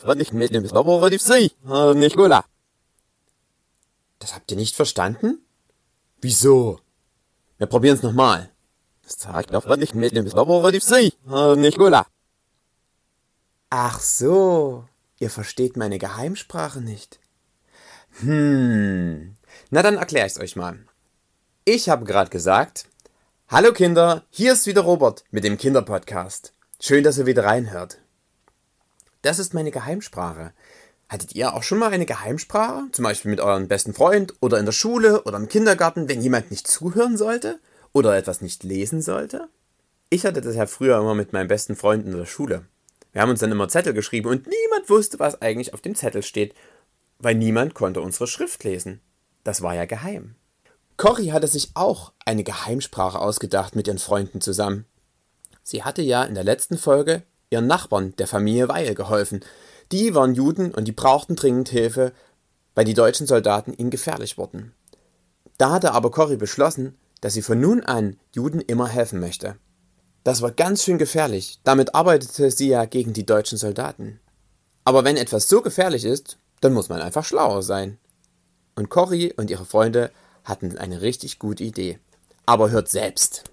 Sagt doch nicht mit dem Laborativ Sie, Nicola. Das habt ihr nicht verstanden? Wieso? Wir probieren's nochmal. Sagt doch nicht mit dem Laborativ Sie, Nicola. Ach so, ihr versteht meine Geheimsprache nicht. Hm, na dann erkläre ich's euch mal. Ich habe gerade gesagt, Hallo Kinder, hier ist wieder Robert mit dem Kinderpodcast. Schön, dass ihr wieder reinhört. Das ist meine Geheimsprache. Hattet ihr auch schon mal eine Geheimsprache? Zum Beispiel mit eurem besten Freund oder in der Schule oder im Kindergarten, wenn jemand nicht zuhören sollte oder etwas nicht lesen sollte? Ich hatte das ja früher immer mit meinem besten Freund in der Schule. Wir haben uns dann immer Zettel geschrieben und niemand wusste, was eigentlich auf dem Zettel steht, weil niemand konnte unsere Schrift lesen. Das war ja geheim. Cory hatte sich auch eine Geheimsprache ausgedacht mit ihren Freunden zusammen. Sie hatte ja in der letzten Folge ihren Nachbarn der Familie Weil geholfen. Die waren Juden und die brauchten dringend Hilfe, weil die deutschen Soldaten ihnen gefährlich wurden. Da hatte aber Cory beschlossen, dass sie von nun an Juden immer helfen möchte. Das war ganz schön gefährlich, damit arbeitete sie ja gegen die deutschen Soldaten. Aber wenn etwas so gefährlich ist, dann muss man einfach schlauer sein. Und Cory und ihre Freunde hatten eine richtig gute Idee. Aber hört selbst.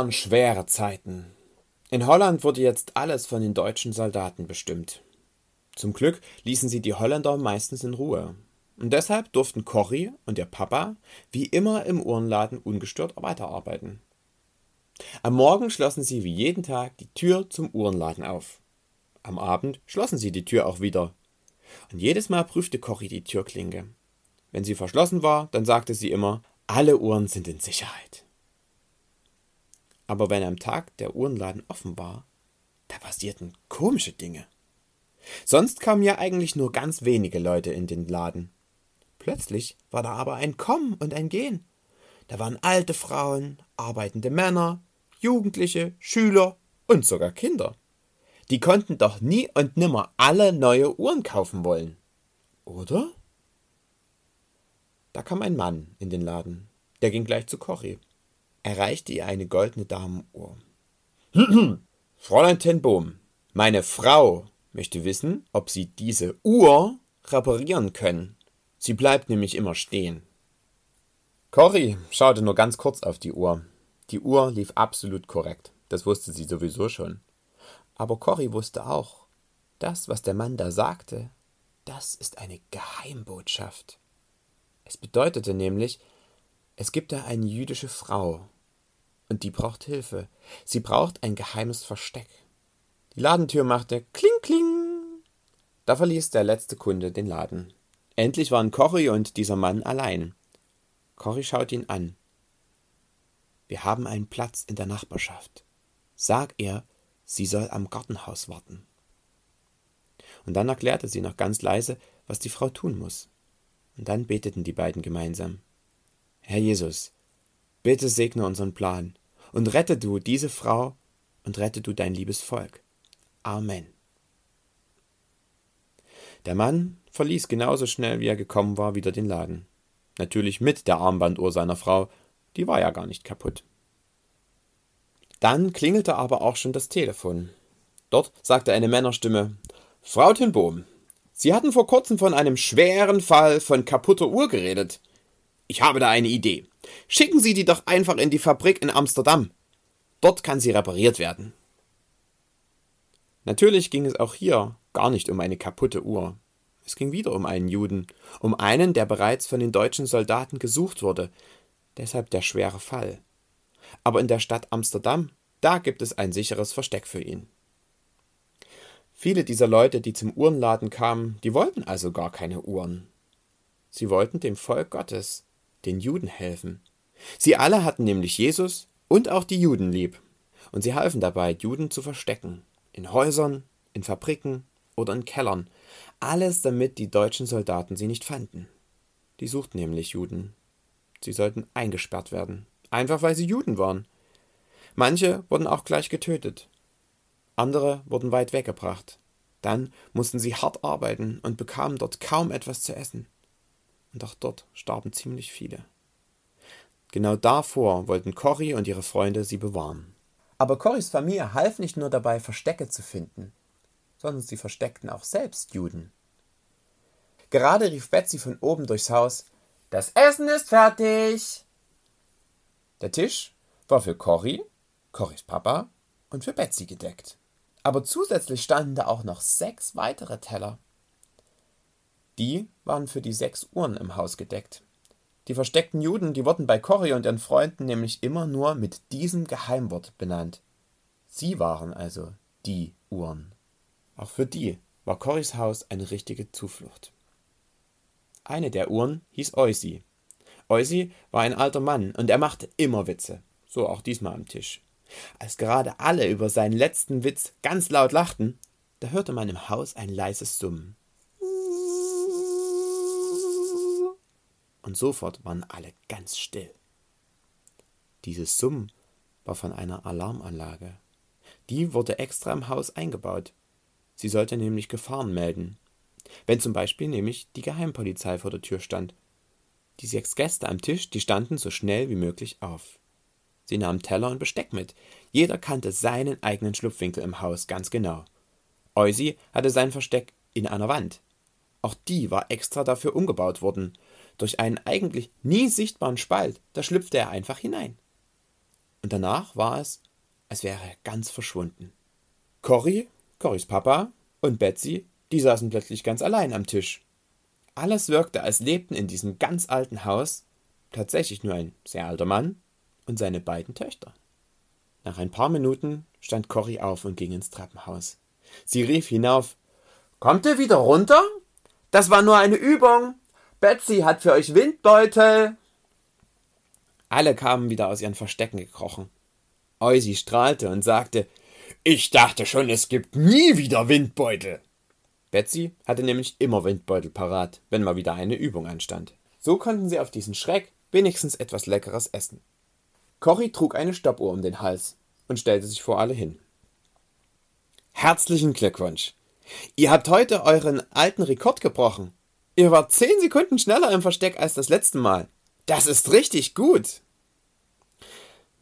Waren schwere Zeiten. In Holland wurde jetzt alles von den deutschen Soldaten bestimmt. Zum Glück ließen sie die Holländer meistens in Ruhe. Und deshalb durften Cory und ihr Papa wie immer im Uhrenladen ungestört weiterarbeiten. Am Morgen schlossen sie wie jeden Tag die Tür zum Uhrenladen auf. Am Abend schlossen sie die Tür auch wieder. Und jedes Mal prüfte Cory die Türklinke. Wenn sie verschlossen war, dann sagte sie immer, alle Uhren sind in Sicherheit. Aber wenn am Tag der Uhrenladen offen war, da passierten komische Dinge. Sonst kamen ja eigentlich nur ganz wenige Leute in den Laden. Plötzlich war da aber ein Kommen und ein Gehen. Da waren alte Frauen, arbeitende Männer, Jugendliche, Schüler und sogar Kinder. Die konnten doch nie und nimmer alle neue Uhren kaufen wollen. Oder? Da kam ein Mann in den Laden. Der ging gleich zu Cory erreichte ihr eine goldene Damenuhr. Fräulein Tenbohm, meine Frau möchte wissen, ob Sie diese Uhr reparieren können. Sie bleibt nämlich immer stehen. Cory schaute nur ganz kurz auf die Uhr. Die Uhr lief absolut korrekt. Das wusste sie sowieso schon. Aber Cory wusste auch, das, was der Mann da sagte, das ist eine Geheimbotschaft. Es bedeutete nämlich, es gibt da eine jüdische Frau. Und die braucht Hilfe. Sie braucht ein geheimes Versteck. Die Ladentür machte Kling Kling. Da verließ der letzte Kunde den Laden. Endlich waren Cory und dieser Mann allein. Cory schaut ihn an. Wir haben einen Platz in der Nachbarschaft. Sag ihr, sie soll am Gartenhaus warten. Und dann erklärte sie noch ganz leise, was die Frau tun muss. Und dann beteten die beiden gemeinsam. Herr Jesus, bitte segne unseren Plan und rette du diese Frau und rette du dein liebes Volk. Amen. Der Mann verließ genauso schnell, wie er gekommen war, wieder den Laden. Natürlich mit der Armbanduhr seiner Frau, die war ja gar nicht kaputt. Dann klingelte aber auch schon das Telefon. Dort sagte eine Männerstimme Frau Tinbohm, Sie hatten vor kurzem von einem schweren Fall von kaputter Uhr geredet. Ich habe da eine Idee. Schicken Sie die doch einfach in die Fabrik in Amsterdam. Dort kann sie repariert werden. Natürlich ging es auch hier gar nicht um eine kaputte Uhr. Es ging wieder um einen Juden, um einen, der bereits von den deutschen Soldaten gesucht wurde. Deshalb der schwere Fall. Aber in der Stadt Amsterdam, da gibt es ein sicheres Versteck für ihn. Viele dieser Leute, die zum Uhrenladen kamen, die wollten also gar keine Uhren. Sie wollten dem Volk Gottes, den Juden helfen. Sie alle hatten nämlich Jesus und auch die Juden lieb. Und sie halfen dabei, Juden zu verstecken. In Häusern, in Fabriken oder in Kellern. Alles, damit die deutschen Soldaten sie nicht fanden. Die suchten nämlich Juden. Sie sollten eingesperrt werden. Einfach weil sie Juden waren. Manche wurden auch gleich getötet. Andere wurden weit weggebracht. Dann mussten sie hart arbeiten und bekamen dort kaum etwas zu essen. Und auch dort starben ziemlich viele. Genau davor wollten Cory und ihre Freunde sie bewahren. Aber Corys Familie half nicht nur dabei, Verstecke zu finden, sondern sie versteckten auch selbst Juden. Gerade rief Betsy von oben durchs Haus: Das Essen ist fertig! Der Tisch war für Cory, Corys Papa und für Betsy gedeckt. Aber zusätzlich standen da auch noch sechs weitere Teller. Die waren für die sechs Uhren im Haus gedeckt. Die versteckten Juden, die wurden bei Cory und ihren Freunden nämlich immer nur mit diesem Geheimwort benannt. Sie waren also die Uhren. Auch für die war Corys Haus eine richtige Zuflucht. Eine der Uhren hieß Eusi. Eusi war ein alter Mann und er machte immer Witze, so auch diesmal am Tisch. Als gerade alle über seinen letzten Witz ganz laut lachten, da hörte man im Haus ein leises Summen. Und sofort waren alle ganz still. Dieses Summen war von einer Alarmanlage. Die wurde extra im Haus eingebaut. Sie sollte nämlich Gefahren melden. Wenn zum Beispiel nämlich die Geheimpolizei vor der Tür stand. Die sechs Gäste am Tisch, die standen so schnell wie möglich auf. Sie nahmen Teller und Besteck mit. Jeder kannte seinen eigenen Schlupfwinkel im Haus ganz genau. Eusi hatte sein Versteck in einer Wand. Auch die war extra dafür umgebaut worden durch einen eigentlich nie sichtbaren Spalt, da schlüpfte er einfach hinein. Und danach war es, als wäre er ganz verschwunden. Cory, Corys Papa und Betsy, die saßen plötzlich ganz allein am Tisch. Alles wirkte, als lebten in diesem ganz alten Haus tatsächlich nur ein sehr alter Mann und seine beiden Töchter. Nach ein paar Minuten stand Cory auf und ging ins Treppenhaus. Sie rief hinauf Kommt ihr wieder runter? Das war nur eine Übung. Betsy hat für euch Windbeutel. Alle kamen wieder aus ihren Verstecken gekrochen. Eusi strahlte und sagte, ich dachte schon, es gibt nie wieder Windbeutel. Betsy hatte nämlich immer Windbeutel parat, wenn mal wieder eine Übung anstand. So konnten sie auf diesen Schreck wenigstens etwas Leckeres essen. Cory trug eine Stoppuhr um den Hals und stellte sich vor alle hin. Herzlichen Glückwunsch! Ihr habt heute euren alten Rekord gebrochen. Ihr wart zehn Sekunden schneller im Versteck als das letzte Mal. Das ist richtig gut.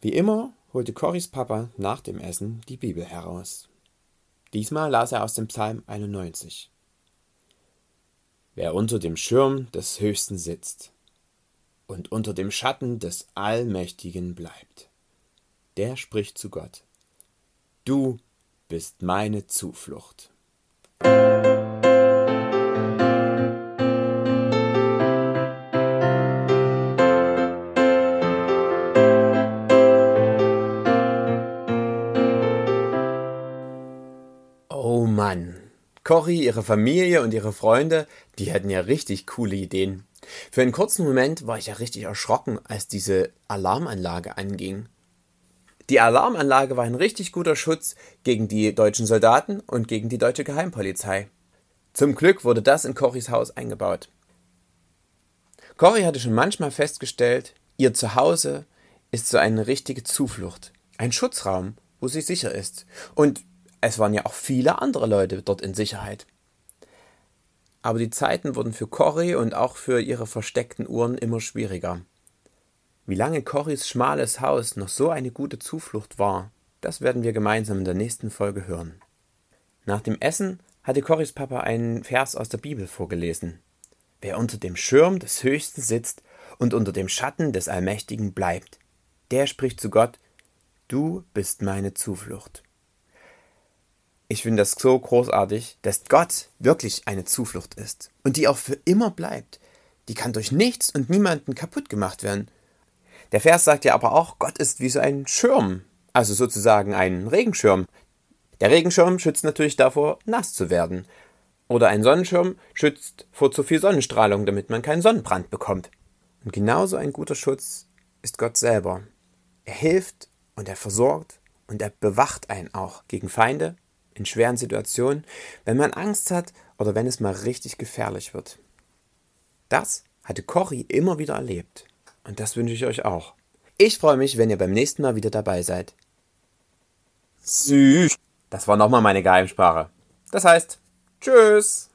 Wie immer holte Corys Papa nach dem Essen die Bibel heraus. Diesmal las er aus dem Psalm 91. Wer unter dem Schirm des Höchsten sitzt und unter dem Schatten des Allmächtigen bleibt, der spricht zu Gott. Du bist meine Zuflucht. Cory, ihre Familie und ihre Freunde, die hätten ja richtig coole Ideen. Für einen kurzen Moment war ich ja richtig erschrocken, als diese Alarmanlage anging. Die Alarmanlage war ein richtig guter Schutz gegen die deutschen Soldaten und gegen die deutsche Geheimpolizei. Zum Glück wurde das in Corys Haus eingebaut. Cory hatte schon manchmal festgestellt, ihr Zuhause ist so eine richtige Zuflucht, ein Schutzraum, wo sie sicher ist. Und es waren ja auch viele andere Leute dort in Sicherheit. Aber die Zeiten wurden für Cory und auch für ihre versteckten Uhren immer schwieriger. Wie lange Corys schmales Haus noch so eine gute Zuflucht war, das werden wir gemeinsam in der nächsten Folge hören. Nach dem Essen hatte Corys Papa einen Vers aus der Bibel vorgelesen. Wer unter dem Schirm des Höchsten sitzt und unter dem Schatten des Allmächtigen bleibt, der spricht zu Gott, Du bist meine Zuflucht. Ich finde das so großartig, dass Gott wirklich eine Zuflucht ist und die auch für immer bleibt. Die kann durch nichts und niemanden kaputt gemacht werden. Der Vers sagt ja aber auch, Gott ist wie so ein Schirm, also sozusagen ein Regenschirm. Der Regenschirm schützt natürlich davor, nass zu werden. Oder ein Sonnenschirm schützt vor zu viel Sonnenstrahlung, damit man keinen Sonnenbrand bekommt. Und genauso ein guter Schutz ist Gott selber. Er hilft und er versorgt und er bewacht einen auch gegen Feinde in schweren Situationen, wenn man Angst hat oder wenn es mal richtig gefährlich wird. Das hatte Cory immer wieder erlebt. Und das wünsche ich euch auch. Ich freue mich, wenn ihr beim nächsten Mal wieder dabei seid. Süß. Das war nochmal meine Geheimsprache. Das heißt, Tschüss.